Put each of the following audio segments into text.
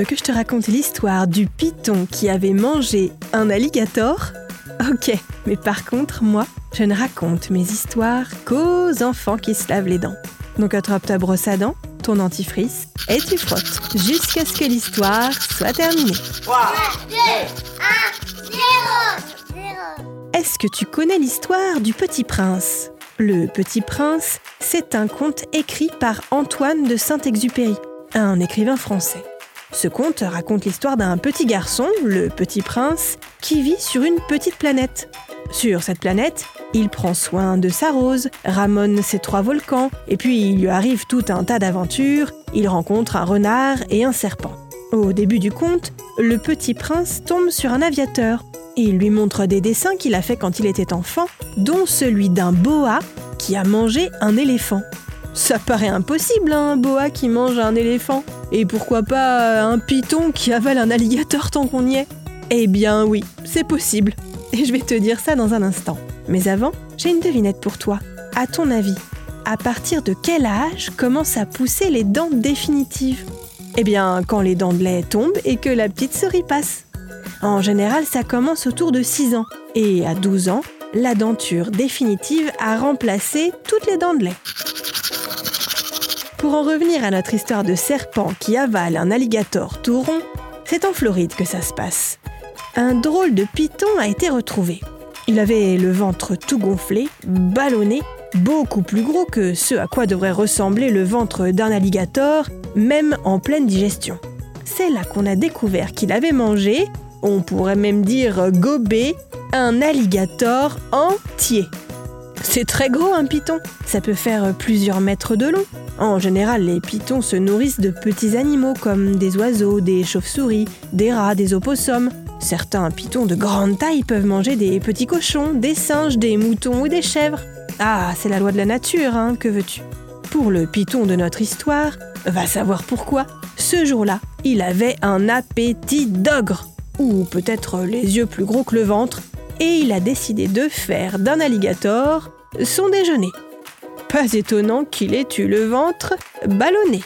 veux que je te raconte l'histoire du python qui avait mangé un alligator Ok, mais par contre, moi, je ne raconte mes histoires qu'aux enfants qui se lavent les dents. Donc attrape ta brosse à dents, ton dentifrice, et tu frottes jusqu'à ce que l'histoire soit terminée. 3, 2, 1, 0, 0. Est-ce que tu connais l'histoire du Petit Prince? Le Petit Prince, c'est un conte écrit par Antoine de Saint-Exupéry, un écrivain français. Ce conte raconte l'histoire d'un petit garçon, le Petit Prince, qui vit sur une petite planète. Sur cette planète, il prend soin de sa rose, ramonne ses trois volcans, et puis il lui arrive tout un tas d'aventures. Il rencontre un renard et un serpent. Au début du conte, le petit prince tombe sur un aviateur. Il lui montre des dessins qu'il a fait quand il était enfant, dont celui d'un boa qui a mangé un éléphant. Ça paraît impossible, un boa qui mange un éléphant. Et pourquoi pas un python qui avale un alligator tant qu'on y est? Eh bien oui, c'est possible. Et je vais te dire ça dans un instant. Mais avant, j'ai une devinette pour toi. À ton avis, à partir de quel âge commencent à pousser les dents définitives? Eh bien, quand les dents de lait tombent et que la petite souris passe. En général, ça commence autour de 6 ans. Et à 12 ans, la denture définitive a remplacé toutes les dents de lait. Pour en revenir à notre histoire de serpent qui avale un alligator tout rond, c'est en Floride que ça se passe. Un drôle de python a été retrouvé. Il avait le ventre tout gonflé, ballonné, beaucoup plus gros que ce à quoi devrait ressembler le ventre d'un alligator, même en pleine digestion. C'est là qu'on a découvert qu'il avait mangé, on pourrait même dire gobé, un alligator entier. C'est très gros un python, ça peut faire plusieurs mètres de long. En général, les pythons se nourrissent de petits animaux comme des oiseaux, des chauves-souris, des rats, des opossums. Certains pythons de grande taille peuvent manger des petits cochons, des singes, des moutons ou des chèvres. Ah, c'est la loi de la nature, hein, que veux-tu? Pour le python de notre histoire, va savoir pourquoi, ce jour-là, il avait un appétit d'ogre, ou peut-être les yeux plus gros que le ventre, et il a décidé de faire d'un alligator son déjeuner. Pas étonnant qu'il ait eu le ventre ballonné.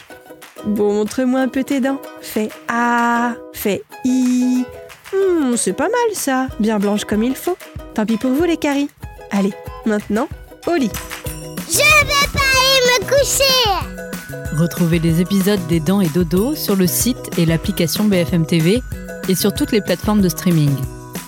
Bon, montre-moi un peu tes dents. Fais A, fais I. Hmm, c'est pas mal ça, bien blanche comme il faut. Tant pis pour vous les caries. Allez, maintenant, au lit. Je vais pas aller me coucher. Retrouvez les épisodes des Dents et Dodo sur le site et l'application BFM TV et sur toutes les plateformes de streaming.